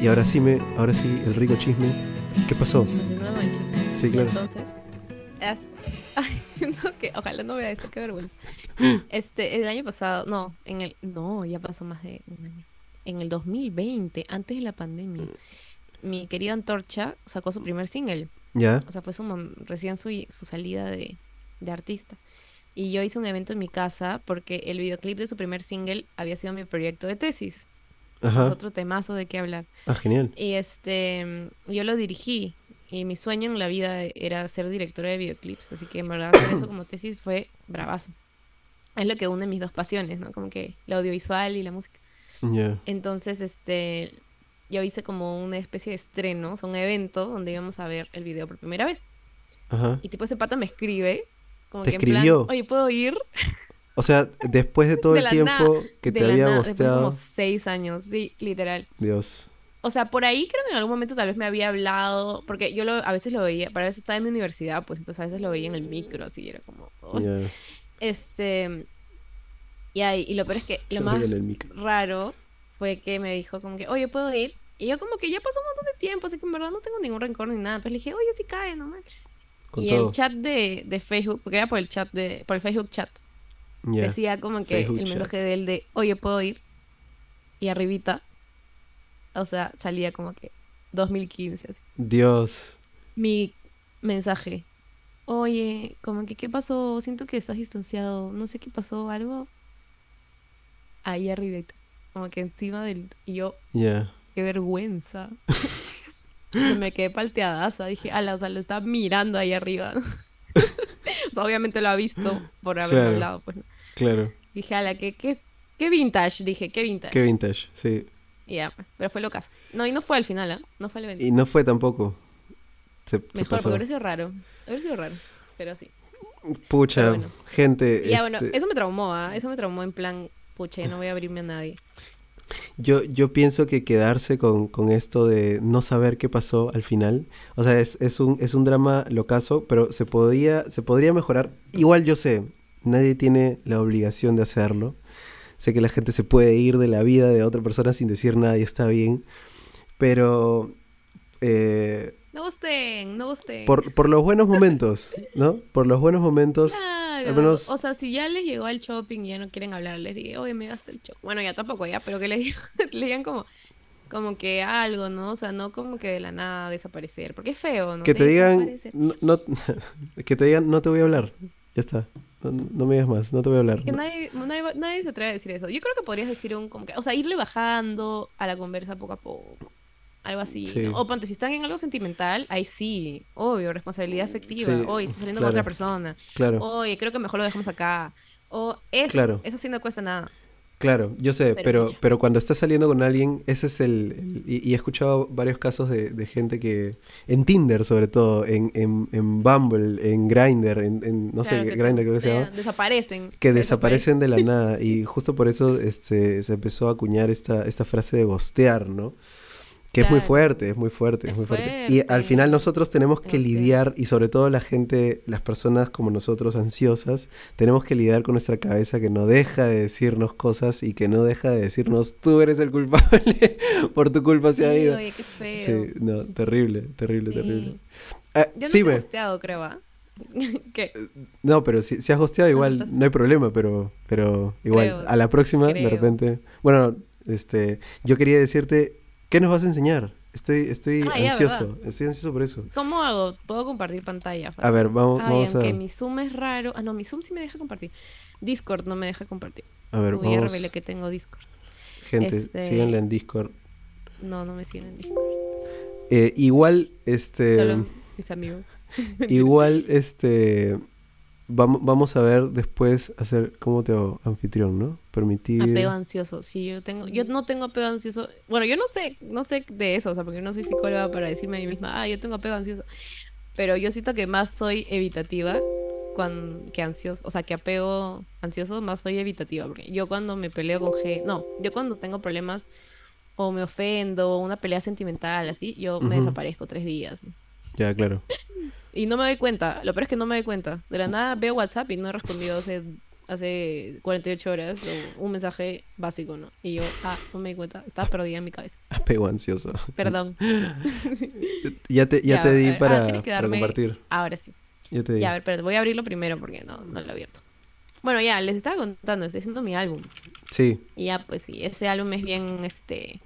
Y ahora sí me, ahora sí, el rico chisme. ¿Qué pasó? Continuando con el chisme. Sí, claro. Entonces, es- ay, siento que, ojalá no vea eso, qué vergüenza. Este, el año pasado, no, en el, no, ya pasó más de un año. En el 2020, antes de la pandemia, mi querida Antorcha sacó su primer single. ¿Ya? O sea, fue su recién su, su salida de, de artista. Y yo hice un evento en mi casa porque el videoclip de su primer single había sido mi proyecto de tesis. Es Ajá. otro temazo de qué hablar. Ah, genial. Y este, yo lo dirigí. Y mi sueño en la vida era ser directora de videoclips. Así que en verdad hacer eso como tesis fue bravazo. Es lo que une mis dos pasiones, ¿no? Como que la audiovisual y la música. Ya. Entonces, este, yo hice como una especie de estreno, o sea, un evento donde íbamos a ver el video por primera vez. Ajá. Y tipo ese pata me escribe, como ¿Te que en plan, escribió? oye, ¿puedo ir? O sea, después de todo De el tiempo que te había gosteado. como seis años, sí, literal. Dios. O sea, por ahí creo que en algún momento tal vez me había hablado, porque yo lo, a veces lo veía, para eso estaba en mi universidad, pues entonces a veces lo veía en el micro, así, era como... "Oh". Ya. Este... Y, ahí, y lo peor es que lo más raro fue que me dijo como que, oye, ¿puedo ir? Y yo como que ya pasó un montón de tiempo, así que en verdad no tengo ningún rencor ni nada. Entonces le dije, oye, sí cae. Con y todo. el chat de, de Facebook, porque era por el chat de, por el Facebook chat, Decía como que Facebook el chat. mensaje de él de, oye, ¿puedo ir? Y arribita, o sea, salía como que 2015, así. Dios. Mi mensaje, oye, como que, ¿qué pasó? Siento que estás distanciado, no sé qué pasó, algo. Ahí arribita, como que encima del... Y yo, Ya. qué vergüenza. Se me quedé palteadaza, dije, ala, o sea, lo estaba mirando ahí arriba. obviamente lo ha visto por haber Claro. hablado, pues. ¿no? Claro. Dije, ala, qué, qué, qué vintage, dije, qué vintage. Qué vintage. Sí. Ya, pues, pero fue lo caso. No, y no fue al final, ¿ah? No fue el evento. Y no fue tampoco. Se, se Mejor, pasó. porque hubiera sido raro. Hubiera sido raro, pero sí. Pucha, Pero bueno. gente. Ya, bueno, este, eso me traumó, ¿ah? Eso me traumó en plan, pucha, ya no voy a abrirme a nadie. Yo, yo pienso que quedarse con, con esto de no saber qué pasó al final, o sea, es, es un, es un drama locazo, pero se podría, se podría mejorar. Igual yo sé, nadie tiene la obligación de hacerlo. Sé que la gente se puede ir de la vida de otra persona sin decir nada y está bien, pero eh, No gusten, no gusten. por, por los buenos momentos, ¿no? Por los buenos momentos, Claro. al menos... O sea, si ya les llegó al shopping y ya no quieren hablar, les dije, oye, me gasté el shopping. Bueno, ya tampoco ya, pero que les digan, le digan como, como que algo, ¿no? O sea, no como que de la nada desaparecer. Porque es feo, ¿no? Que te digan, no, no- que te digan, no te voy a hablar, ya está, no, no me digas más, no te voy a hablar. Que nadie, nadie, nadie se atreve a decir eso. Yo creo que podrías decir un, como que, o sea, irle bajando a la conversa poco a poco. Algo así, Sí. ¿no? O ponte, si están en algo sentimental, ahí sí, obvio, responsabilidad afectiva. Sí, Oye, estás saliendo claro. con otra persona. Claro. Oye, creo que mejor lo dejamos acá. O eso, Claro. eso sí no cuesta nada. Claro, yo sé, Pero pero, cuando estás saliendo con alguien, ese es el... el- y, y he escuchado varios casos de, de gente que... En Tinder, sobre todo, en, en, en Bumble, en Grindr, en, en- no sé, Claro, que Grindr creo que se llama, Desaparecen. que desaparecen de la nada. Y justo por eso este, se empezó a acuñar esta, esta frase de gostear, ¿no? Que es muy fuerte, es muy fuerte, es Es muy fuerte. Y al final nosotros tenemos que lidiar, y sobre todo la gente, las personas como nosotros ansiosas, tenemos que lidiar con nuestra cabeza que no deja de decirnos cosas y que no deja de decirnos, tú eres el culpable, por tu culpa se ha Sí, ido. oye, qué feo. Sí, no, terrible, terrible, Sí. terrible. Ah, Yo no sí, ve. gusteado, creo, ¿ah? ¿Qué? No, pero si, si has hosteado igual, estás? no hay problema, pero, pero igual, Creo, a la próxima, de repente. Bueno, este, yo quería decirte, ¿qué nos vas a enseñar? Estoy, estoy Ah, ya, ansioso, estoy ansioso por eso. ¿Cómo hago? ¿Puedo compartir pantalla? A ver, vamos, Ay, vamos a, aunque mi Zoom es raro. Ah, no, mi Zoom sí me deja compartir. Discord no me deja compartir. a ver, Uy, ya vamos, revelé que tengo Discord. gente, este- síganla en Discord. No, no me siguen en Discord. Eh, igual, este, Solo mis amigos. igual, este, vamos, vamos a ver después hacer, ¿cómo te hago? Anfitrión, ¿no? Permitir. Apego ansioso. Sí, yo tengo, yo no tengo apego ansioso. Bueno, yo no sé, no sé de eso, o sea, porque no soy psicóloga para decirme a mí misma, ah, yo tengo apego ansioso. Pero yo siento que más soy evitativa que ansioso, o sea, que apego ansioso, más soy evitativa. Porque yo cuando me peleo con G, no, yo cuando tengo problemas o me ofendo, una pelea sentimental, así, yo me Ujú. desaparezco tres días. Ya, claro. Y no me doy cuenta, lo peor es que no me doy cuenta. De la nada veo WhatsApp y no he respondido hace, hace 48 horas un mensaje básico, ¿no? Y yo, ah, no me di cuenta, estaba perdida en mi cabeza. apego ansioso. Perdón. Ya te, ya Ya, te di ver, ah, para, para compartir. Ahora sí. Ya te di. Ya, a ver, pero voy a abrirlo primero porque no, no lo he abierto. Bueno, ya, les estaba contando, estoy haciendo mi álbum. Sí, Y ya, pues sí, ese álbum es bien, este...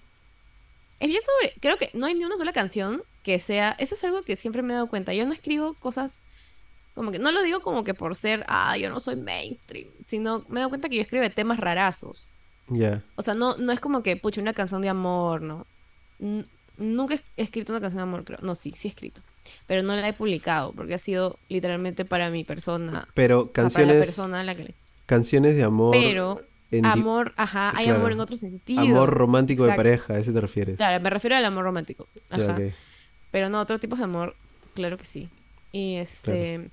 Es bien sobre... Creo que no hay ni una sola canción que sea... Eso es algo que siempre me he dado cuenta. Yo no escribo cosas... Como que... No lo digo como que por ser... Ah, yo no soy mainstream. Sino me he dado cuenta que yo escribo temas rarazos. ya. O sea, no, no es como que, pucha, una canción de amor, ¿no? N- nunca he escrito una canción de amor, creo. No, sí, sí he escrito. Pero no la he publicado porque ha sido literalmente para mi persona. Pero o sea, para la canciones, persona a la que le... canciones de amor. Pero en di- amor, ajá, hay claro. amor en otro sentido. amor romántico Exacto. de pareja, ¿a ese te refieres? Claro, me refiero al amor romántico. Ajá. ok. Pero no, otro tipo de amor, claro que sí. Y este.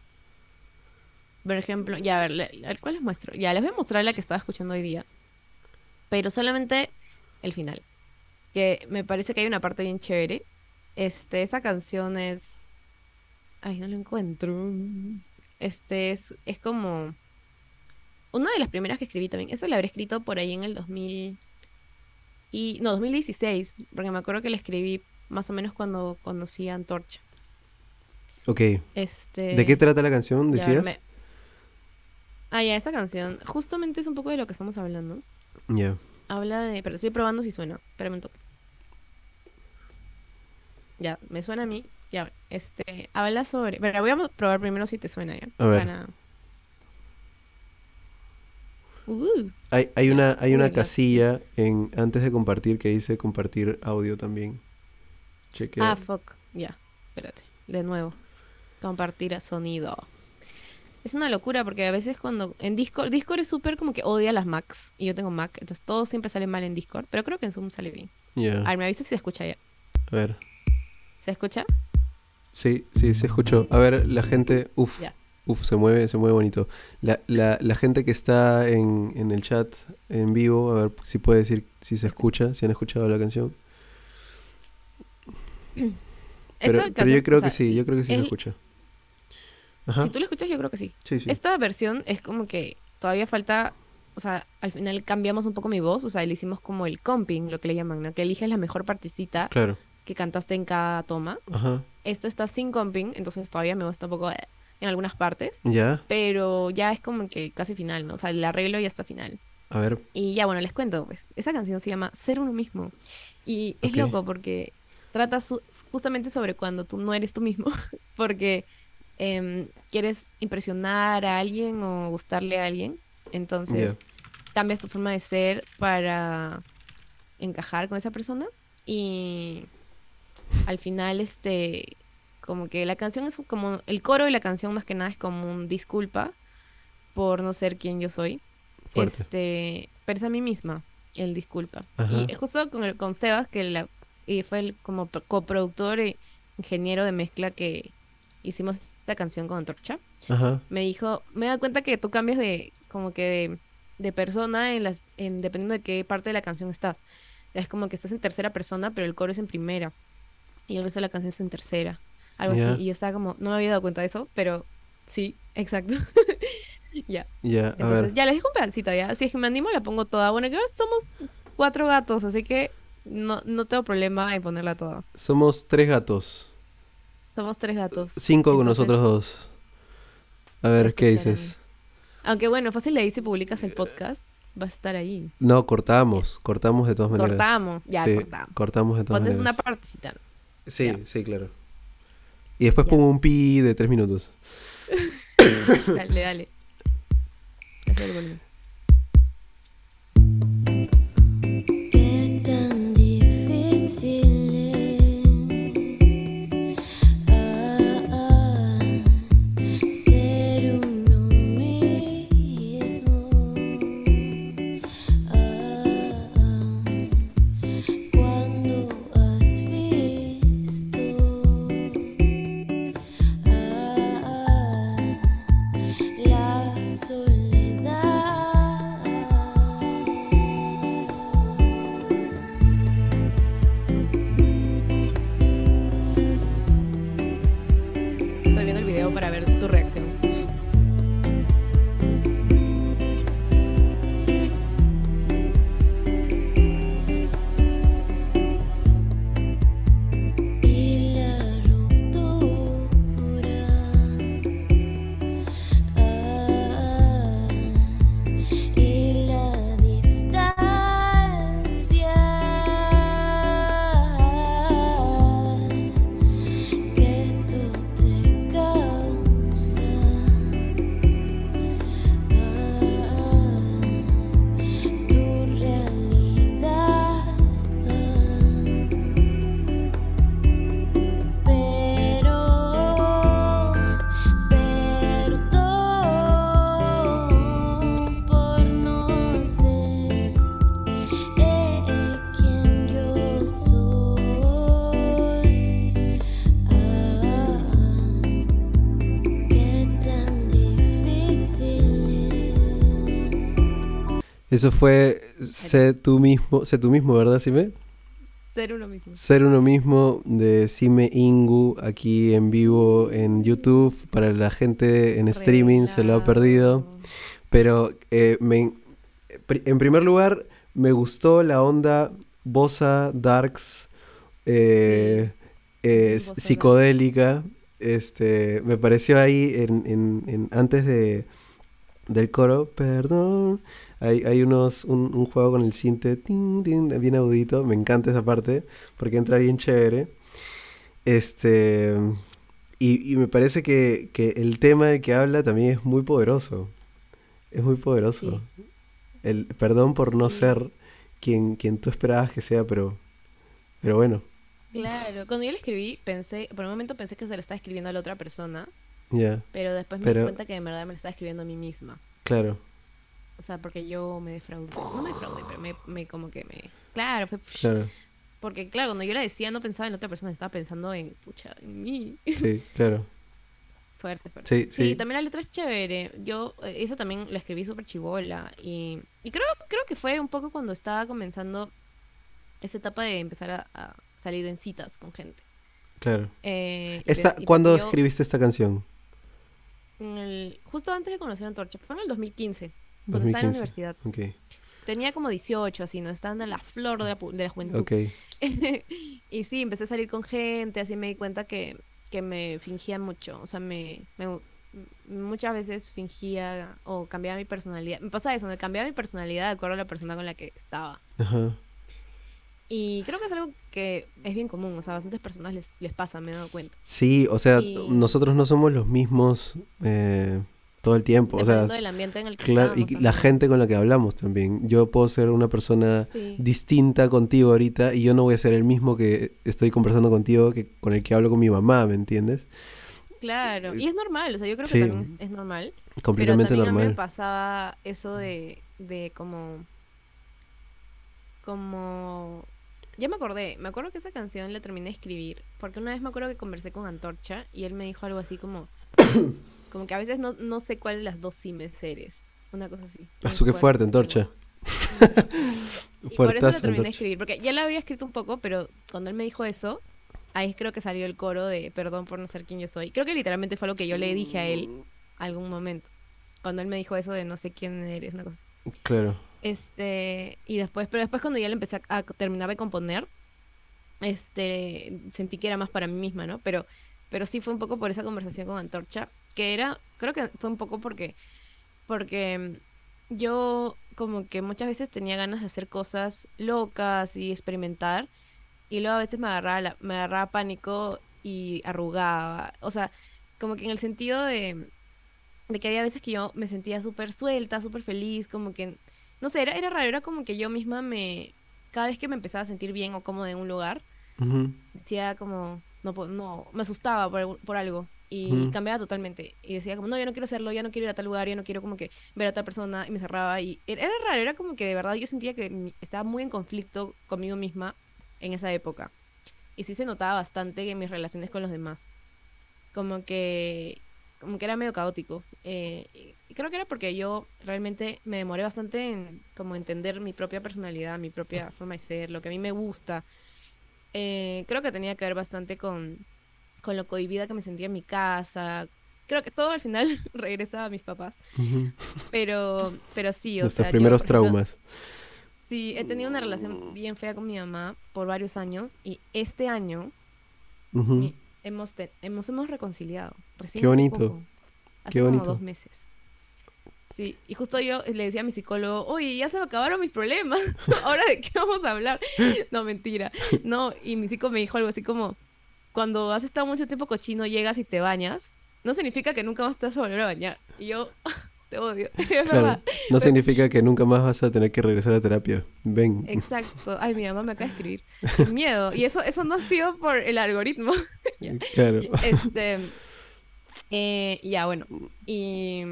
Por ejemplo, ya a ver, ¿cuál les muestro? Ya, les voy a mostrar la que estaba escuchando hoy día. Pero solamente el final. Que me parece que hay una parte bien chévere. Este, esa canción es. Ay, no la encuentro. Este es, es como. Una de las primeras que escribí también. Esa la habré escrito por ahí en el 2000. Y, no, 2016. Porque me acuerdo que la escribí más o menos cuando conocí a Antorcha. Ok. Este. ¿De qué trata la canción, decías? me- Ah, ya, esa canción. Justamente es un poco de lo que estamos hablando. Ya. Habla de. Pero estoy probando si suena. Espérame un toque. Ya, me suena a mí. Ya, este. Habla sobre. Pero voy a probar primero si te suena ya. A ver. Para- Uh, Hay, hay una, hay una casilla en antes de compartir que dice compartir audio también. Cheque. Ah, fuck. Ya, espérate. De nuevo. Compartir a sonido. Es una locura porque a veces cuando en Discord, Discord es súper como que odia las Macs y yo tengo Mac, entonces todo siempre sale mal en Discord, pero creo que en Zoom sale bien. Ya. A ver, me avisa si se escucha ya. A ver. ¿Se escucha? Sí, sí, se escuchó. A ver, la gente. Uf. Ya. Uf, se mueve, se mueve bonito. La, la, la gente que está en, en el chat en vivo, a ver si puede decir si se escucha, si han escuchado la canción. Pero, yo creo o sea, que sí, yo creo que sí se escucha. Ajá. Si tú lo escuchas, yo creo que sí. Sí, sí. Esta versión es como que todavía falta, o sea, al final cambiamos un poco mi voz, o sea, le hicimos como el comping, lo que le llaman, ¿no? Que eliges la mejor partecita Claro. que cantaste en cada toma. Ajá. Esto está sin comping, entonces todavía me gusta un poco en algunas partes, Ya. pero ya es como que casi final, ¿no? O sea, el arreglo ya está final. A ver. Y ya, bueno, les cuento, pues, esa canción se llama Ser uno mismo. Y es loco porque trata su- justamente sobre cuando tú no eres tú mismo, porque em, quieres impresionar a alguien o gustarle a alguien, entonces cambias tu forma de ser para encajar con esa persona y al final este como que la canción es como el coro y la canción más que nada es como un disculpa por no ser quien yo soy Fuerte. este, pero es a mí misma el disculpa. Ajá. Y justo con el con Sebas, que la, y fue el como pro- coproductor e ingeniero de mezcla que hicimos esta canción con Antorcha, Ajá. me dijo, me da cuenta que tú cambias de, como que de, de persona en las, en, dependiendo de qué parte de la canción estás. Es como que estás en tercera persona, pero el coro es en primera. Y el resto de la canción es en tercera. Algo así. Y yo estaba como, no me había dado cuenta de eso, pero sí, exacto. ya. Ya, Entonces, ver. ya les dejo un pedacito ya. Si es que me animo, la pongo toda. Bueno, creo que somos cuatro gatos, así que no, no tengo problema en ponerla toda. Somos tres gatos. Somos tres gatos. Cinco con nosotros dos. A ver, ¿qué dices? Aunque bueno, fácil le dice publicas el podcast, va a estar ahí. No, cortamos. Cortamos de todas maneras. Cortamos, ya Sí, cortamos. cortamos de todas Pones una partecita. Sí, ya. sí, claro. Y después Ya. pongo un pi de tres minutos. Dale, dale. Eso fue sé tú mismo, sé tú mismo, ¿verdad, Sime? Ser uno mismo. Ser uno mismo de Sime Ingu aquí en vivo en YouTube. Para la gente en streaming se lo ha perdido. Pero eh, me- en primer lugar, me gustó la onda bossa, darks, eh, eh, psicodélica. Este, me pareció ahí en, en- en- antes de del coro, perdón. Hay, hay unos, un, un juego con el cinte tin, tin, bien audito. Me encanta esa parte porque entra bien chévere. Este. Y, y me parece que, que el tema del que habla también es muy poderoso. Es muy poderoso. El perdón por no ser quien, quien tú esperabas que sea, pero. Pero bueno, Claro, cuando yo le escribí, pensé, por un momento pensé que se le estaba escribiendo a la otra persona, ya, pero después me Pero- di cuenta que en verdad me lo estaba escribiendo a mí misma. claro. O sea, porque yo me defraudé. No me defraudé, pero me, me como que me... Claro, fue... Claro, Porque claro, cuando yo la decía no pensaba en la otra persona, estaba pensando en, pucha, en mí. sí, claro. Fuerte, fuerte. Sí, Sí, sí. también la letra es chévere. Yo, eh, esa también la escribí súper chivola. Y, y creo, creo que fue un poco cuando estaba comenzando esa etapa de empezar a, a salir en citas con gente. Claro. Eh, Esta, y ¿Cuándo yo, escribiste esta canción? en el- justo antes de conocer a Antorcha, fue en el 2015, cuando estaba en la 2015. universidad. Ok, Tenía como 18, así, ¿no? Estaba en la flor de la, de la juventud. ok. y sí, empecé a salir con gente, así me di cuenta que, que me fingía mucho. O sea, me, muchas veces fingía o cambiaba mi personalidad. Me pasa eso, me cambiaba mi personalidad de acuerdo a la persona con la que estaba. Ajá. Y creo que es algo que es bien común, o sea, a bastantes personas les, les pasa, me he dado cuenta. Sí, o sea, Y- nosotros no somos los mismos eh, todo el tiempo. O sea, Dependiendo del ambiente en el que claro, y la gente con la que hablamos también. Yo puedo ser una persona Sí. distinta contigo ahorita y yo no voy a ser el mismo que estoy conversando contigo que con el que hablo con mi mamá, ¿me entiendes? Claro, y es normal, o sea, yo creo Sí. que también es, es normal. Pero Completamente también a mí me normal. pasaba eso de, de como, como, ya me acordé, me acuerdo que esa canción la terminé de escribir, porque una vez me acuerdo que conversé con Antorcha y él me dijo algo así como, como que a veces no, no sé cuál de las dos simes eres, una cosa así. Ah, su, qué fuerte, Antorcha. Y por eso Fuertazo, terminé de Antorcha. escribir, porque ya la había escrito un poco, pero cuando él me dijo eso, ahí creo que salió el coro de perdón por no ser quien yo soy. Creo que literalmente fue lo que yo le dije a él algún momento. Cuando él me dijo eso de no sé quién eres, una cosa. así. Claro. Este, y después, pero después cuando ya le empecé a, a terminar de componer, este, sentí que era más para mí misma, ¿no? Pero, pero sí fue un poco por esa conversación con Antorcha, que era, creo que fue un poco porque, porque mm, yo como que muchas veces tenía ganas de hacer cosas locas y experimentar, y luego a veces me agarraba, la- me agarraba pánico y arrugaba, o sea, como que en el sentido de, de que había veces que yo me sentía súper suelta, súper feliz, como que, no sé, era, era raro, era como que yo misma me, cada vez que me empezaba a sentir bien o cómoda en un lugar, Ujú. decía como, no, no, me asustaba por, por algo y cambiaba totalmente. Y decía como, no, yo no quiero hacerlo, ya no quiero ir a tal lugar, ya no quiero como que ver a tal persona y me cerraba y era, era raro, era como que de verdad yo sentía que estaba muy en conflicto conmigo misma en esa época. Y sí se notaba bastante en mis relaciones con los demás, como que, como que era medio caótico eh, y creo que era porque yo realmente me demoré bastante en como entender mi propia personalidad, mi propia forma de ser, lo que a mí me gusta. Eh, creo que tenía que ver bastante con, con lo cohibida que me sentía en mi casa. Creo que todo al final regresaba a mis papás. Pero, pero sí, o Nuestros sea, yo, primeros ejemplo, traumas. Sí, he tenido una relación bien fea con mi mamá por varios años y este año mi- hemos, te- hemos, hemos reconciliado. Recién Qué hace bonito. poco, hace Qué como bonito. dos meses. Sí, y justo yo le decía a mi psicólogo, oye, ya se me acabaron mis problemas, ¿ahora de qué vamos a hablar? No, mentira. No, y mi psicólogo me dijo algo así como, cuando has estado mucho tiempo cochino, llegas y te bañas, no significa que nunca más te vas a volver a bañar. Y yo, te odio, Claro. No significa que nunca más vas a tener que regresar a terapia. Ven. Exacto. Ay, mi mamá me acaba de escribir. Miedo. Y eso, eso no ha sido por el algoritmo. Claro. Este. eh, ya, bueno. Y,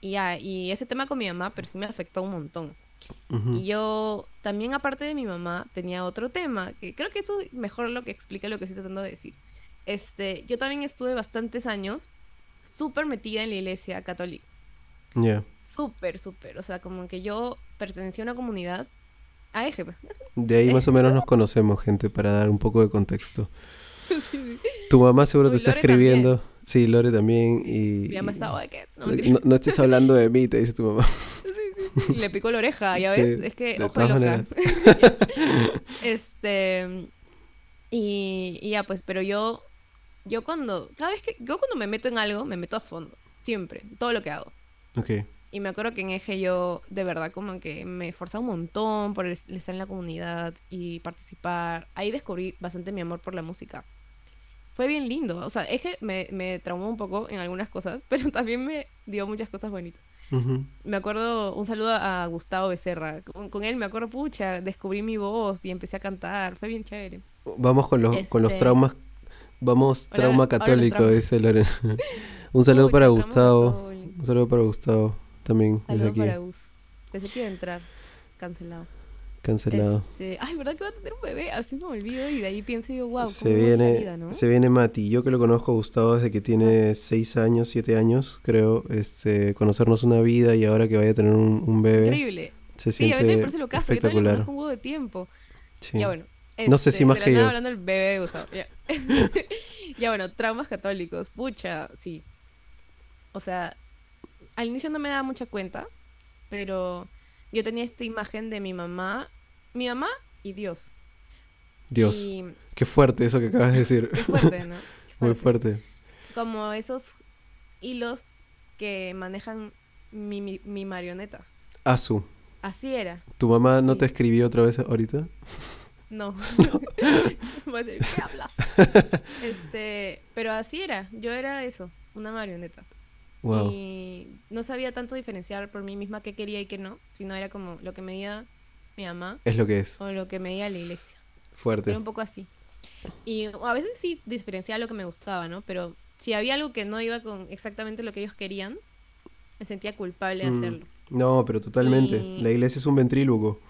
y ya, y ese tema con mi mamá, pero sí me afectó un montón. Y yo también, aparte de mi mamá, tenía otro tema, que creo que eso mejor lo que explica lo que estoy tratando de decir. Este, yo también estuve bastantes años súper metida en la iglesia católica. Ya. Súper, súper. O sea, como que yo pertenecía a una comunidad, a Eje. De ahí más o menos nos conocemos, gente, para dar un poco de contexto. Tu mamá seguro Uy, te está Lore también. escribiendo. Sí, Lore también. Y, Mi mamá y- que. No, no estés hablando de mí, te dice tu mamá. Sí, sí, sí. Le picó la oreja, ya Sí, ves. Es que, de ojo todas loca. maneras. este. Y, y ya, pues, pero yo. Yo cuando. Cada vez que. Yo cuando me meto en algo, me meto a fondo. Siempre. Todo lo que hago. Ok. Y me acuerdo que en Eje yo, de verdad, como que me esforzaba un montón por es- estar en la comunidad y participar. Ahí descubrí bastante mi amor por la música. Fue bien lindo. O sea, Eje me, me traumó un poco en algunas cosas, pero también me dio muchas cosas bonitas. Me acuerdo, un saludo a Gustavo Becerra. Con, con él me acuerdo, pucha, descubrí mi voz y empecé a cantar. Fue bien chévere. Vamos con los, con los Este- traumas. Vamos, Ahora- trauma católico, traumas. dice Lorena. Un saludo Pucha, para Gustavo. católico. Un saludo para Gustavo también desde Saludo aquí. para Gus. Pensé que iba a entrar. Cancelado. Cancelado. Este, ay, ¿verdad que va a tener un bebé? Así me olvido y de ahí pienso y digo, wow, se viene, se viene Mati. Yo que lo conozco a Gustavo desde que tiene 6 años, 7 años, creo, este, conocernos una vida y ahora que vaya a tener un, un bebé, Increíble. se Sí, a mí también siente me parece lo caso. Yo espectacular. conozco un huevo de tiempo. Sí. Ya bueno. No sé este, si más de la que nada yo. hablando del bebé de Gustavo. Ya. ya bueno, traumas católicos. Pucha, sí. O sea, al inicio no me daba mucha cuenta, pero yo tenía esta imagen de mi mamá, mi mamá y Dios. Dios, Y qué fuerte eso que acabas de decir. qué fuerte, ¿no? Qué Muy fuerte. Como esos hilos que manejan mi, mi, mi marioneta. Azu, Así era. ¿tu mamá no te escribió otra vez ahorita? No. Voy a decir, ¿qué hablas? Este, pero así era. Yo era eso, una marioneta. Wow. Y no sabía tanto diferenciar por mí misma qué quería y qué no, sino era como lo que me diga mi mamá Es lo que es. o lo que me diga la iglesia. Fuerte. Era un poco así. Y a veces sí diferenciaba lo que me gustaba, ¿no? Pero si había algo que no iba con exactamente lo que ellos querían, me sentía culpable de Mm. hacerlo. No, pero totalmente. Y- La iglesia es un ventrílogo.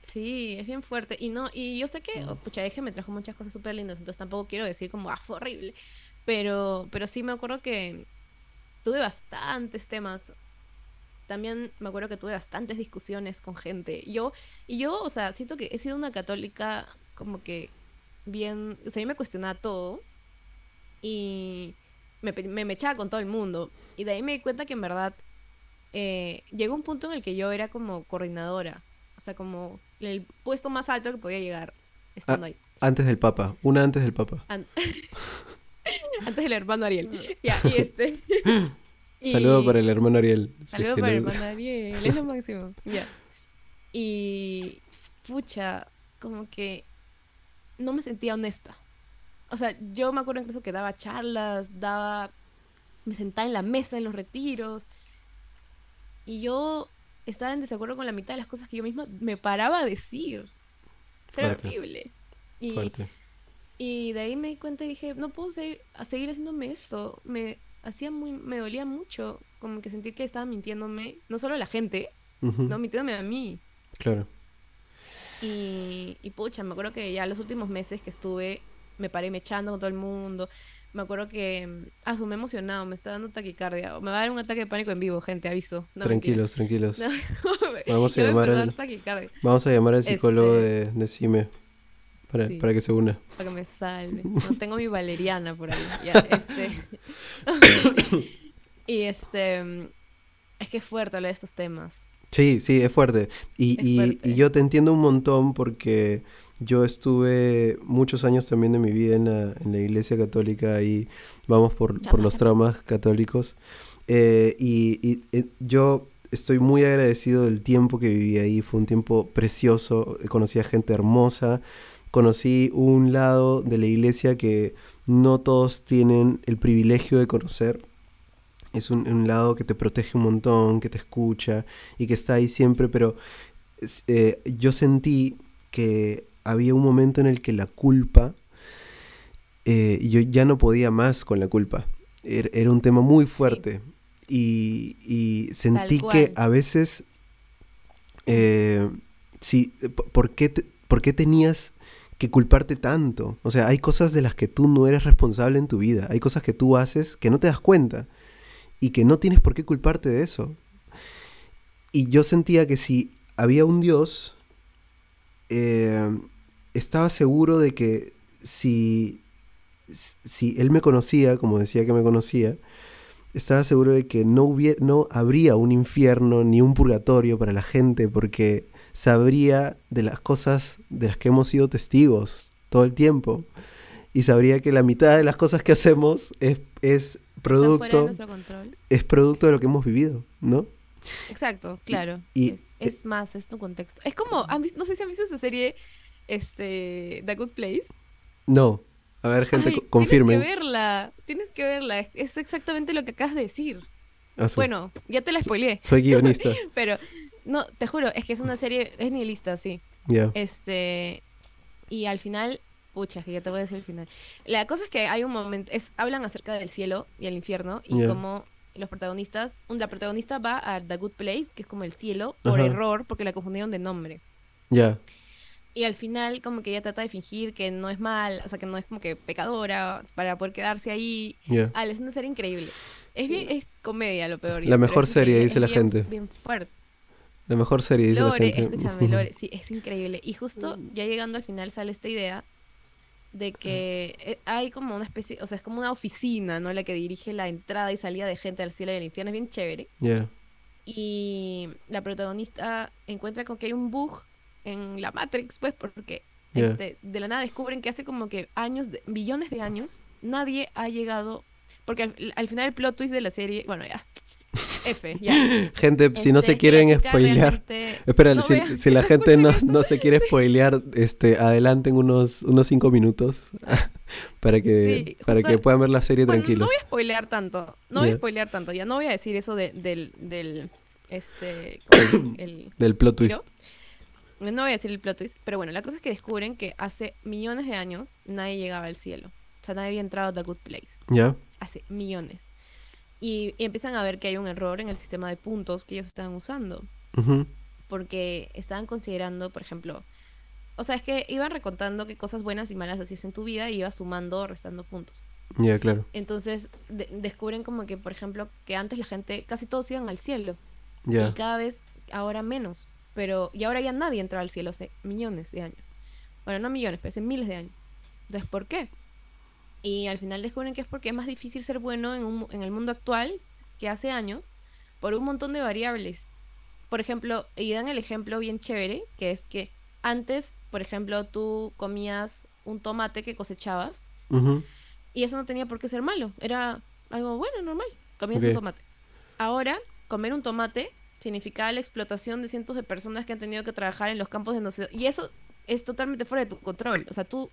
Sí, es bien fuerte. Y no, y yo sé que, oh, pucha, Eje me trajo muchas cosas súper lindas, entonces tampoco quiero decir como, ah, fue horrible. Pero, pero sí me acuerdo que tuve bastantes temas. También me acuerdo que tuve bastantes discusiones con gente. Yo, y yo, o sea, siento que he sido una católica como que bien, o sea, yo me cuestionaba todo y me, me mechaba con todo el mundo. Y de ahí me di cuenta que en verdad eh, llegó un punto en el que yo era como coordinadora. O sea, como el puesto más alto que podía llegar estando ahí. Antes del Papa. Una antes del Papa. An- Antes del hermano Ariel. Ya, y este. y- Saludo para el hermano Ariel. Saludo para el hermano Ariel. Es lo máximo. Ya. Y. Pucha, como que. No me sentía honesta. O sea, yo me acuerdo incluso que daba charlas, daba. Me sentaba en la mesa en los retiros. Y yo estaba en desacuerdo con la mitad de las cosas que yo misma me paraba a decir. Era Fuerte. horrible. Y, Fuerte. y de ahí me di cuenta y dije, no puedo seguir, a seguir haciéndome esto. Me hacía muy, me dolía mucho, como que sentir que estaba mintiéndome, no solo a la gente, sino mintiéndome a mí. Claro. Y, y pucha, me acuerdo que ya los últimos meses que estuve, me paré mechando con todo el mundo. Me acuerdo que, ah, me he emocionado, me está dando taquicardia. Me va a dar un ataque de pánico en vivo, gente, aviso. No, tranquilos, tranquilos. No, Vamos a llamar al- Vamos a llamar al psicólogo Este- de, de CIME para, Sí. para que se una. para que me salve. No tengo mi valeriana por ahí. Ya, este. y este. Es que es fuerte hablar de estos temas. Sí, sí, es fuerte. Y, Es y- fuerte. y yo te entiendo un montón porque yo estuve muchos años también de mi vida en la, en la iglesia católica y vamos por, por los traumas católicos. Eh, y y, eh, yo estoy muy agradecido del tiempo que viví ahí. Fue un tiempo precioso. Conocí a gente hermosa. Conocí un lado de la iglesia que no todos tienen el privilegio de conocer. Es un, un lado que te protege un montón, que te escucha y que está ahí siempre, pero eh, yo sentí que había un momento en el que la culpa, eh, yo ya no podía más con la culpa. Er- Era un tema muy fuerte y, y sentí que a veces, eh, sí, po- ¿por qué, te- por qué tenías que culparte tanto? O sea, hay cosas de las que tú no eres responsable en tu vida, hay cosas que tú haces que no te das cuenta y que no tienes por qué culparte de eso. y yo sentía que si había un Dios, eh, estaba seguro de que si, si él me conocía, como decía que me conocía, estaba seguro de que no, hubiera, no habría un infierno ni un purgatorio para la gente porque sabría de las cosas de las que hemos sido testigos todo el tiempo y sabría que la mitad de las cosas que hacemos es, es de producto control. es producto de lo que hemos vivido, ¿no? Exacto, claro. y- es, es más, es tu contexto. Es como, ¿han vis- no sé si han visto esa serie, este, The Good Place. No. A ver, gente, Ay, co- confirmen. Tienes que verla, tienes que verla. Es, exactamente lo que acabas de decir. Ah, Bueno, ya te la spoileé, soy guionista. pero no, te juro, es que es una serie, es nihilista, sí. Ya. Este, y al final, pucha, que ya te voy a decir el final. La cosa es que hay un momento, es, hablan acerca del cielo y el infierno y Ya. cómo los protagonistas, la protagonista va a The Good Place, que es como el cielo, por Ajá. error, porque la confundieron de nombre. Ya. Y al final como que ella trata de fingir que no es mal, o sea, que no es como que pecadora para poder quedarse ahí. Ya. Ah, es una serie increíble. Es bien, es comedia lo peor. La mejor serie, dice la bien- gente. Bien fuerte. La mejor serie, dice Lore, la gente. escúchame, Lore, sí, es increíble. Y justo ya llegando al final sale esta idea de que eh, hay como una especie, o sea, es como una oficina, ¿no? La que dirige la entrada y salida de gente al cielo y al infierno, es bien chévere. Ya. Y la protagonista encuentra con que hay un bug en la Matrix, pues, porque Ya. este, de la nada descubren que hace como que años, de- billones de años, nadie ha llegado, porque al, al final el plot twist de la serie, bueno, ya, F, ya. Gente, si no Este, se la quieren spoilear. realmente- Espera, No si, vean, si la no gente no, no se quiere spoilear, este, adelanten unos, unos cinco minutos para que, Sí, para justo- que puedan ver la serie Bueno, tranquilos. no voy a spoilear tanto, no voy a spoilear tanto, ya no voy a decir eso de- del, del, este, el, Del plot twist. No voy a decir el plot twist, pero bueno, la cosa es que descubren que hace millones de años nadie llegaba al cielo. O sea, nadie había entrado a The Good Place. ¿Ya? Hace millones. Y, y empiezan a ver que hay un error en el sistema de puntos que ellos estaban usando. Porque estaban considerando, por ejemplo, o sea, es que iban recontando qué cosas buenas y malas hacías en tu vida y ibas sumando o restando puntos. Ya, claro. Entonces de- descubren como que, por ejemplo, que antes la gente, casi todos iban al cielo. Ya. Y cada vez ahora menos. Pero, y ahora ya nadie entraba al cielo hace millones de años. Bueno, no millones, pero hace miles de años. Entonces, ¿por qué? Y al final descubren que es porque es más difícil ser bueno en, un en el mundo actual que hace años por un montón de variables. Por ejemplo, y dan el ejemplo bien chévere, que es que antes, por ejemplo, tú comías un tomate que cosechabas y eso no tenía por qué ser malo. Era algo bueno, normal. Comías Ok. un tomate. Ahora, comer un tomate significaba la explotación de cientos de personas que han tenido que trabajar en los campos de no sé. Y eso es totalmente fuera de tu control. O sea, tú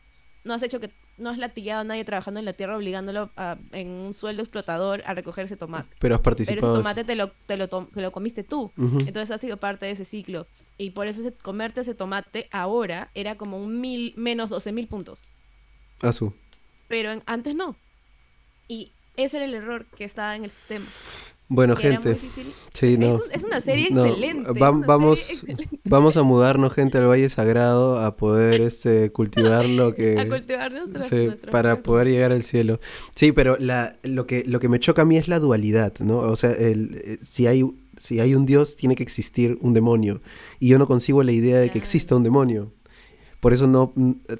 no has hecho que. No has latillado a nadie trabajando en la tierra obligándolo a- en un sueldo explotador a recoger ese tomate. Pero has Pero ese participado. de eso. tomate te lo, te lo, tom- te lo comiste tú. Entonces ha sido parte de ese ciclo. Y por eso ese- comerte ese tomate ahora era como un mil menos 12 mil puntos A su. pero en- antes no. Y ese era el error que estaba en el sistema. Bueno, gente. Sí, no. Es, un- es una serie No, excelente. es va- una vamos, serie excelente. vamos a mudarnos, gente, al Valle Sagrado a poder este, cultivar lo que... a cultivar nuestras, Sí, para poder llegar al cielo. Sí, pero la, lo, que, lo que me choca a mí es la dualidad, ¿no? O sea, el, eh, si, hay, si hay un Dios, tiene que existir un demonio. Y yo no consigo la idea de que exista un demonio. Por eso no,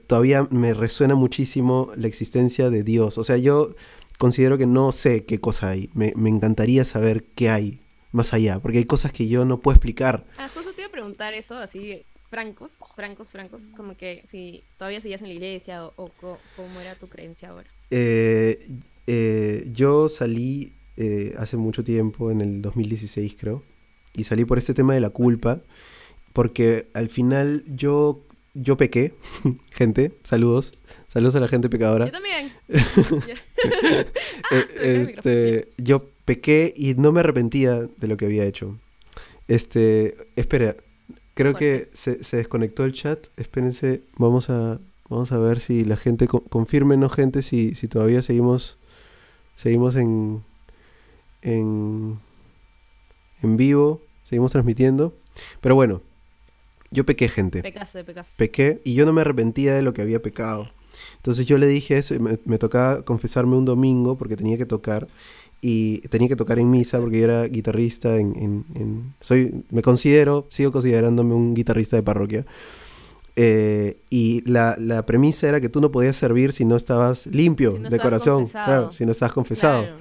todavía me resuena muchísimo la existencia de Dios. O sea, yo considero que no sé qué cosa hay. Me, me encantaría saber qué hay más allá, porque hay cosas que yo no puedo explicar. Ah, justo te iba a preguntar eso, así, francos, francos, francos, como que si todavía seguías en la iglesia o, o cómo era tu creencia ahora. Eh, eh, yo salí eh, hace mucho tiempo, en el 2016 creo, y salí por este tema de la culpa, porque al final yo, yo pequé, gente, saludos, saludos a la gente pecadora. Yo también. Ah, este, yo pequé y no me arrepentía de lo que había hecho. Este, espera, creo que se, se desconectó el chat. Espérense, vamos a, vamos a ver si la gente, co- confírmenos gente si, si todavía seguimos, seguimos en, en, en vivo, seguimos transmitiendo. Pero bueno, yo pequé gente Pecaste, pecaste. pequé y yo no me arrepentía de lo que había pecado. Entonces yo le dije eso y me, me tocaba confesarme un domingo porque tenía que tocar y tenía que tocar en misa porque yo era guitarrista en, en- en- soy me considero sigo considerándome un guitarrista de parroquia Eh, y la, la premisa era que tú no podías servir si no estabas limpio Si no de corazón claro si no estabas confesado Claro.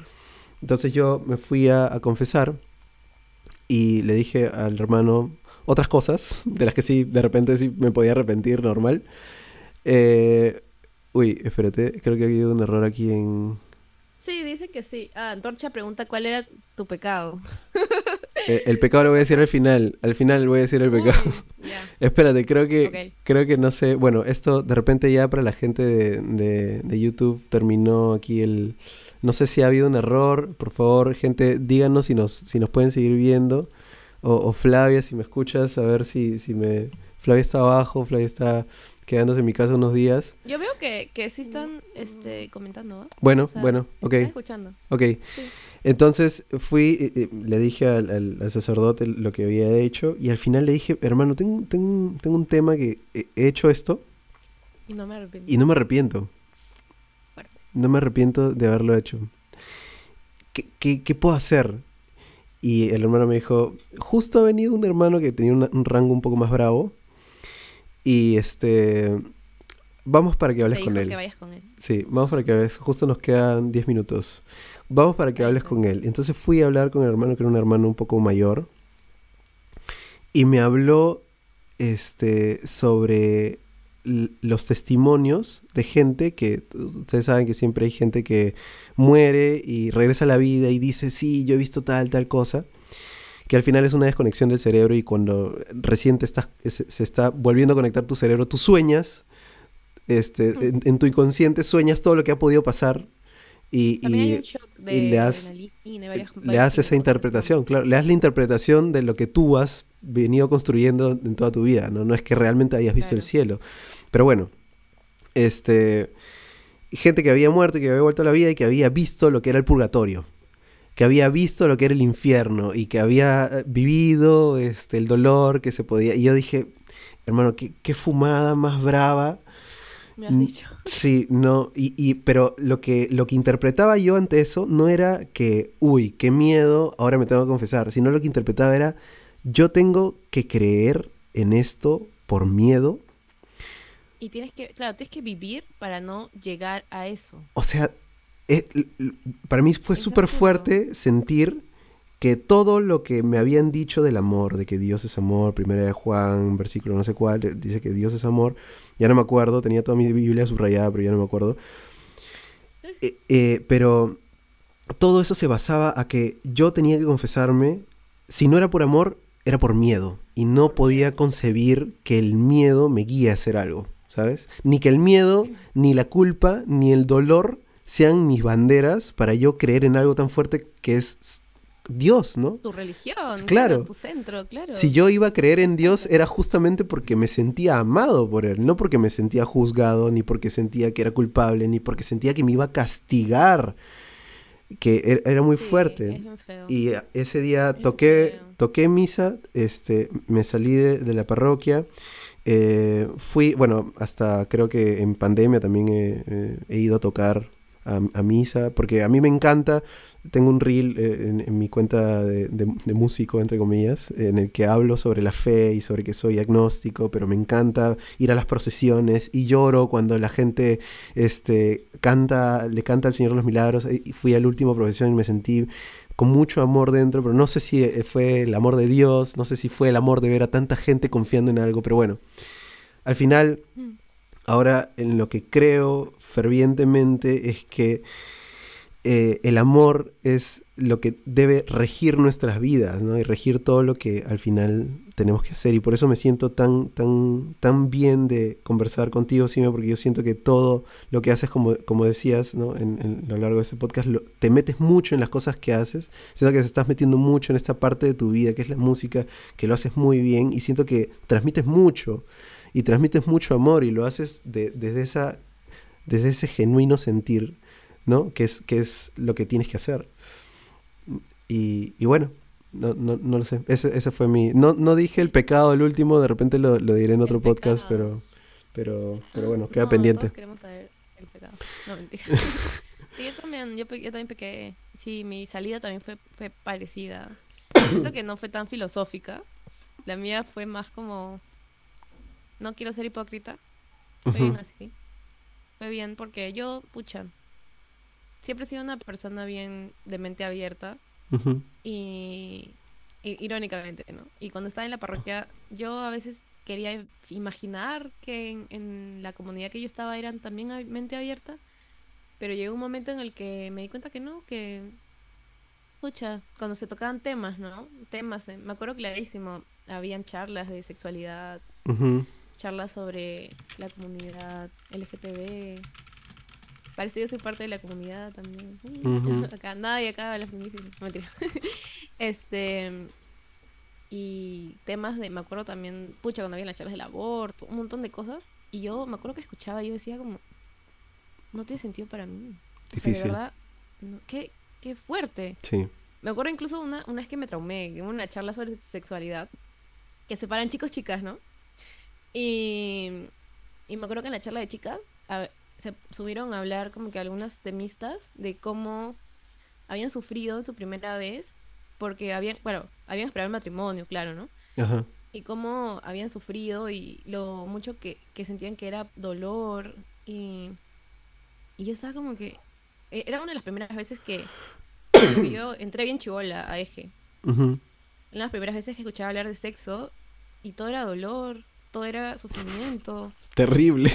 entonces yo me fui a, a confesar y le dije al hermano otras cosas, de las que sí, de repente sí me podía arrepentir normal. Eh, uy, espérate, creo que ha habido un error aquí en... Sí, dice que sí. Ah, Antorcha pregunta cuál era tu pecado. eh, el pecado lo voy a decir al final, al final voy a decir el pecado. Uy. Espérate, creo que, creo que no sé, bueno, esto de repente ya para la gente de, de- de YouTube terminó aquí el... No sé si ha habido un error, por favor, gente, díganos si nos, si nos pueden seguir viendo. O, o Flavia, si me escuchas, a ver si, si me... Flavia está abajo, Flavia está quedándose en mi casa unos días. Yo veo que, que sí están este, comentando, ¿ah? Bueno, O sea, bueno, ok, Están escuchando. ok. Entonces fui, eh, eh, le dije al, al- al sacerdote lo que había hecho y al final le dije, hermano, tengo, tengo, tengo un tema que he he hecho esto Y no me arrepiento. Y no me arrepiento. Fuerte. No me arrepiento de haberlo hecho. ¿Qué, qué, qué puedo hacer? Y el hermano me dijo, justo ha venido un hermano que tenía una- un rango un poco más bravo. Y este, vamos para que Te hables dijo con él. que vayas con él. Sí, vamos para que hables. Justo nos quedan 10 minutos. Vamos para que hables con él. Entonces fui a hablar con el hermano, que era un hermano un poco mayor. Y me habló este, sobre los testimonios de gente que, ustedes saben que siempre hay gente que muere y regresa a la vida y dice, sí, yo he visto tal, tal cosa. Que al final es una desconexión del cerebro y cuando recién te estás, se, se está volviendo a conectar tu cerebro, tú sueñas, este, en, en tu inconsciente sueñas todo lo que ha podido pasar y, y le das- le das esa interpretación, claro, le das la interpretación de lo que tú has venido construyendo en toda tu vida, ¿no? No es que realmente hayas visto el cielo. Pero bueno, este, gente que había muerto y que había vuelto a la vida y que había visto lo que era el purgatorio, que había visto lo que era el infierno y que había eh, vivido este, el dolor que se podía. Y yo dije, hermano, qué, qué fumada más brava. Me has dicho. Sí, no, y, y- pero lo que, lo que interpretaba yo ante eso no era que, uy, qué miedo, ahora me tengo que confesar, sino lo que interpretaba era, yo tengo que creer en esto por miedo. Y tienes que, claro, tienes que vivir para no llegar a eso. O sea, eh, para mí fue súper fuerte sentir que todo lo que me habían dicho del amor, de que Dios es amor, primera de Juan, versículo no sé cuál, eh, dice que Dios es amor, ya no me acuerdo, tenía toda mi Biblia subrayada, pero ya no me acuerdo. Eh, eh, pero todo eso se basaba a que yo tenía que confesarme, si no era por amor, era por miedo. Y no podía concebir que el miedo me guíe a hacer algo, ¿sabes? Ni que el miedo, ni la culpa, ni el dolor sean mis banderas para yo creer en algo tan fuerte que es Dios, ¿no? Tu religión, Claro. tu centro, claro. Si yo iba a creer en Dios era justamente porque me sentía amado por Él, no porque me sentía juzgado, ni porque sentía que era culpable, ni porque sentía que me iba a castigar, que er- era muy Sí, fuerte. es. Y a- ese día toqué. Toqué misa, este, me salí de, de la parroquia, eh, fui, bueno, hasta creo que en pandemia también he, ido a tocar a, misa, porque a mí me encanta, tengo un reel eh, en, mi cuenta de, de- de músico, entre comillas, en el que hablo sobre la fe y sobre que soy agnóstico, pero me encanta ir a las procesiones y lloro cuando la gente este, canta, le canta al Señor los Milagros. Y fui al último procesión y me sentí con mucho amor dentro, pero no sé si eh, fue el amor de Dios, no sé si fue el amor de ver a tanta gente confiando en algo, pero bueno, al final, Mm. ahora en lo que creo fervientemente es que eh, el amor es lo que debe regir nuestras vidas, ¿no? Y regir todo lo que al final tenemos que hacer. Y por eso me siento tan, tan, tan bien de conversar contigo, Sime, porque yo siento que todo lo que haces, como, como decías, ¿no? En, a lo largo de este podcast, lo- te metes mucho en las cosas que haces. Siento que te estás metiendo mucho en esta parte de tu vida, que es la música, que lo haces muy bien. Y siento que transmites mucho. Y transmites mucho amor y lo haces de- desde, esa, desde ese genuino sentir. ¿No? Que es, que es lo que tienes que hacer. Y, y bueno, no, no, no lo sé. Ese, ese fue mi. No, no dije el pecado el último, de repente lo, lo diré en otro El podcast, pecado. pero, pero, pero bueno, queda pendiente. Todos queremos saber el pecado. No, mentira. Sí, yo también, yo, también pequé. Sí, mi salida también fue, fue parecida. Siento que no fue tan filosófica. La mía fue más como. No quiero ser hipócrita. Fue bien así. Fue bien porque yo, pucha. Siempre he sido una persona bien de mente abierta. Y, irónicamente, ¿no? Y cuando estaba en la parroquia, yo a veces quería imaginar que en, en la comunidad que yo estaba eran también mente abierta, pero llegó un momento en el que me di cuenta que no, que, pucha, cuando se tocaban temas, ¿no? Temas, eh, me acuerdo clarísimo, habían charlas de sexualidad, charlas sobre la comunidad LGTB. Parece que yo soy parte de la comunidad también. Ujú. Acá nadie acá habla feminismo. No, mentira. este y temas de, me acuerdo también, pucha, cuando había las charlas del aborto, un montón de cosas. Y yo me acuerdo que escuchaba y yo decía como, no tiene sentido para mí. O sea, de Difícil. verdad, no, qué, qué fuerte. Sí. Me acuerdo incluso una, una vez que me traumé, en una charla sobre sexualidad, que separan chicos chicas, ¿no? Y, y me acuerdo que en la charla de chicas a- se subieron a hablar como que algunas temistas de cómo habían sufrido en su primera vez, porque habían, bueno, habían esperado el matrimonio, claro, ¿no? Ajá. y cómo habían sufrido y lo mucho que, que sentían que era dolor y, y yo estaba como que eh, era una de las primeras veces que, que yo entré bien chivola a Eje. Ujú. Una de las primeras veces que escuchaba hablar de sexo y todo era dolor, todo era sufrimiento. Terrible.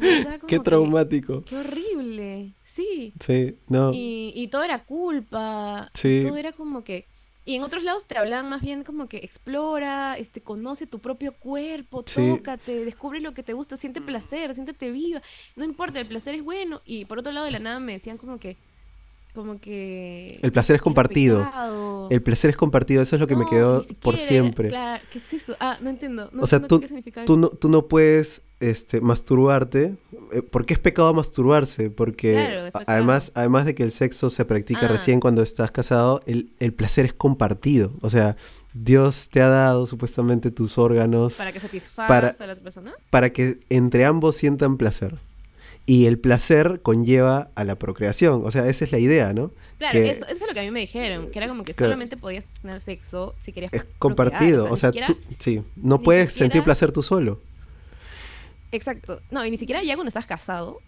Qué que, traumático. Qué horrible, sí. Sí, no. Y, y todo era culpa. Sí. Todo era como que. Y en otros lados te hablan más bien como que explora, este, conoce tu propio cuerpo, Sí. tócate, descubre lo que te gusta, siente placer, siéntete viva. No importa, el placer es bueno. Y por otro lado de la nada me decían como que. Como que. El placer es compartido. El placer es compartido, eso es lo que me quedó por siempre. Claro, ¿qué es eso? Ah, no entiendo. No O sea, entiendo tú- qué significa Tú no, tú no puedes este, masturbarte. eh, ¿Por qué es pecado masturbarse? Porque Claro, además, además de que el sexo se practica Ah. recién cuando estás casado, el, el placer es compartido. O sea, Dios te ha dado supuestamente tus órganos Para que satisfagas para- a la otra persona. para que entre ambos sientan placer. Y el placer conlleva a la procreación. O sea, esa es la idea, ¿no? Claro, que- eso, eso es lo que a mí me dijeron, que era como que Claro. solamente podías tener sexo si querías Es compartido. O sea, ni siquiera- tú, sí, no puedes sentir placer tú solo. Exacto. No, y ni siquiera ya cuando estás casado,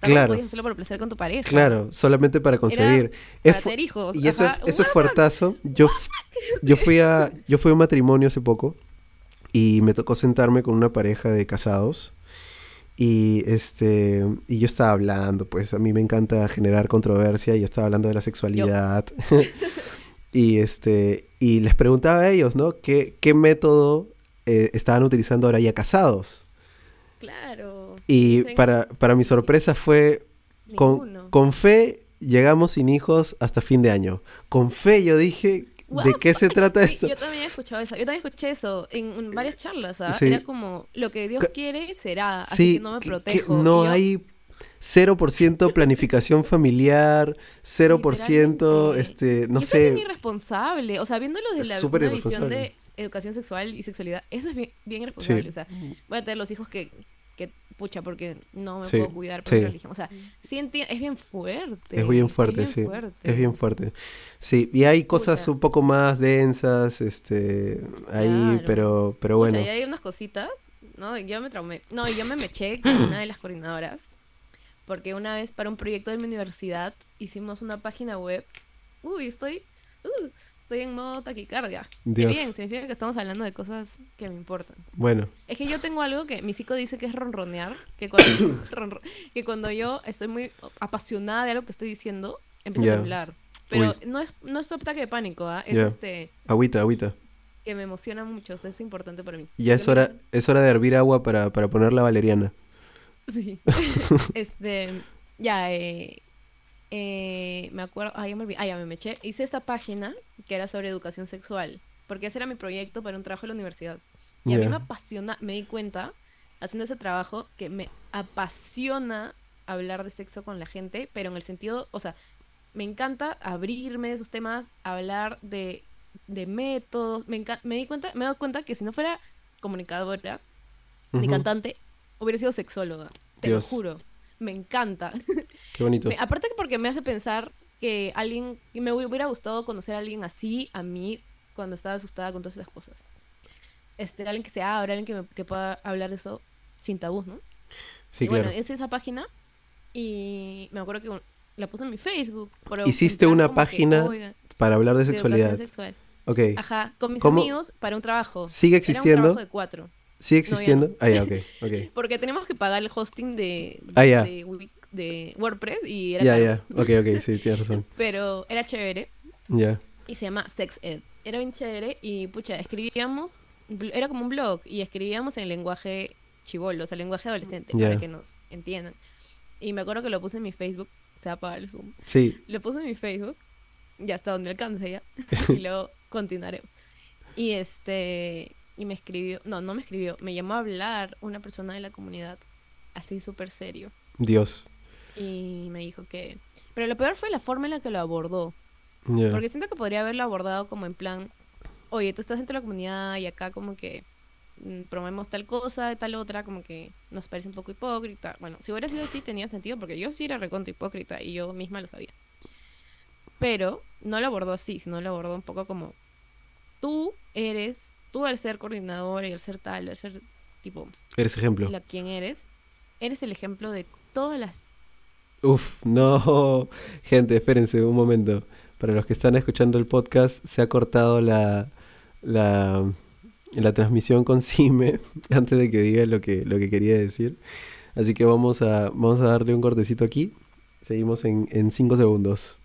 Claro. podías hacerlo por placer con tu pareja. Claro, solamente para concebir. Para tener hijos. y eso, ajá. es, eso es fuertazo. Yo, yo, fui a, yo fui a un matrimonio hace poco y me tocó sentarme con una pareja de casados. Y este y yo estaba hablando, pues a mí me encanta generar controversia y yo estaba hablando de la sexualidad. y este y les preguntaba a ellos, ¿no? ¿Qué, qué método eh, estaban utilizando ahora ya casados? Claro. Y para, para mi sorpresa fue con, con fe llegamos sin hijos hasta fin de año. Con fe yo dije, ¿de qué se trata esto? yo también he escuchado eso. Yo también escuché eso en, en varias charlas. ¿ah? Sí. Era como, lo que Dios quiere será, así Sí, que no me que- que protejo. no yo, hay 0% planificación familiar, 0% Literalmente. este, no y eso es bien sé. irresponsable. O sea, viéndolo desde Es la una visión de educación sexual y sexualidad, eso es bien, bien irresponsable. Sí. O sea, voy a tener los hijos que, que pucha, porque no me Sí, puedo cuidar por sí. religión. O sea, sí enti- es bien fuerte. Es bien fuerte, sí. fuerte. Es bien fuerte. Sí, y hay cosas Pucha. un poco más densas, este, ahí, Claro. pero, pero Pucha, bueno. y hay unas cositas, ¿no? Yo me traumé. No, yo me meché con una de las coordinadoras. Porque una vez para un proyecto de mi universidad hicimos una página web. Uy, estoy. uh, estoy en modo taquicardia. Qué Dios. bien, significa que estamos hablando de cosas que me importan. Bueno, Es que yo tengo algo que mi psico dice que es ronronear, que cuando, que cuando yo estoy muy apasionada de algo que estoy diciendo, empiezo a temblar. Pero Uy. no es, no es ataque de pánico, ¿ah? Es este agüita, agüita. que me emociona mucho, o sea, es importante para mí. Ya es me- hora, es hora de hervir agua para, para poner la valeriana. Sí. este, ya, eh, eh, me acuerdo, ah, ya me olvidé, ah, ya me meché. Hice esta página que era sobre educación sexual, porque ese era mi proyecto para un trabajo en la universidad. Y a mí me apasiona, me di cuenta, haciendo ese trabajo, que me apasiona hablar de sexo con la gente, pero en el sentido, o sea, me encanta abrirme de esos temas, hablar de, de métodos, me, enca- me di cuenta, me he dado cuenta que si no fuera comunicadora, ni cantante, hubiera sido sexóloga. Te Dios. lo juro. Me encanta. Qué bonito. Me- aparte que porque me hace pensar que alguien, que me hubiera gustado conocer a alguien así a mí cuando estaba asustada con todas esas cosas. Este, alguien que se abra, alguien que, me- que pueda hablar de eso sin tabús, ¿no? Sí, y claro. bueno, es esa página y me acuerdo que la puse en mi Facebook. Hiciste una que, página Para hablar de de sexualidad. sexual. Ok. Ajá, con mis ¿Cómo? amigos para un trabajo. ¿Sigue Era un existiendo? trabajo de cuatro. ¿Sigue No, existiendo? no. Ah, ya, ok. ok. Porque tenemos que pagar el hosting de, Ah, ya. de, de WordPress y era Ya, caro. ya. Ok, ok, sí, tienes razón. Pero era chévere Ya. y se llama Sex Ed. Era bien chévere y pucha, escribíamos, era como un blog y escribíamos en lenguaje chivolo, o sea, lenguaje adolescente, para que nos entiendan. Y me acuerdo que lo puse en mi Facebook, se va a apagar el Zoom. Sí. Lo puse en mi Facebook, ya hasta donde alcance ya, y luego continuaré. Y este, y me escribió, no, no me escribió, me llamó a hablar una persona de la comunidad, así súper serio. Dios. Y me dijo que... Pero lo peor fue la forma en la que lo abordó. Porque siento que podría haberlo abordado como en plan, oye, tú estás dentro de la comunidad y acá como que mm, promovemos tal cosa, tal otra, como que nos parece un poco hipócrita. Bueno, si hubiera sido así tenía sentido porque yo sí era recontra hipócrita y yo misma lo sabía. Pero no lo abordó así, sino lo abordó un poco como, tú eres, tú al ser coordinador y al ser tal, al ser tipo Eres ejemplo. la quien eres, eres el ejemplo de todas las Uf, no. Gente, espérense un momento. Para los que están escuchando el podcast, se ha cortado la, la, la transmisión con Sime antes de que diga lo que, lo que quería decir. Así que vamos a, vamos a darle un cortecito aquí. Seguimos en 5 segundos.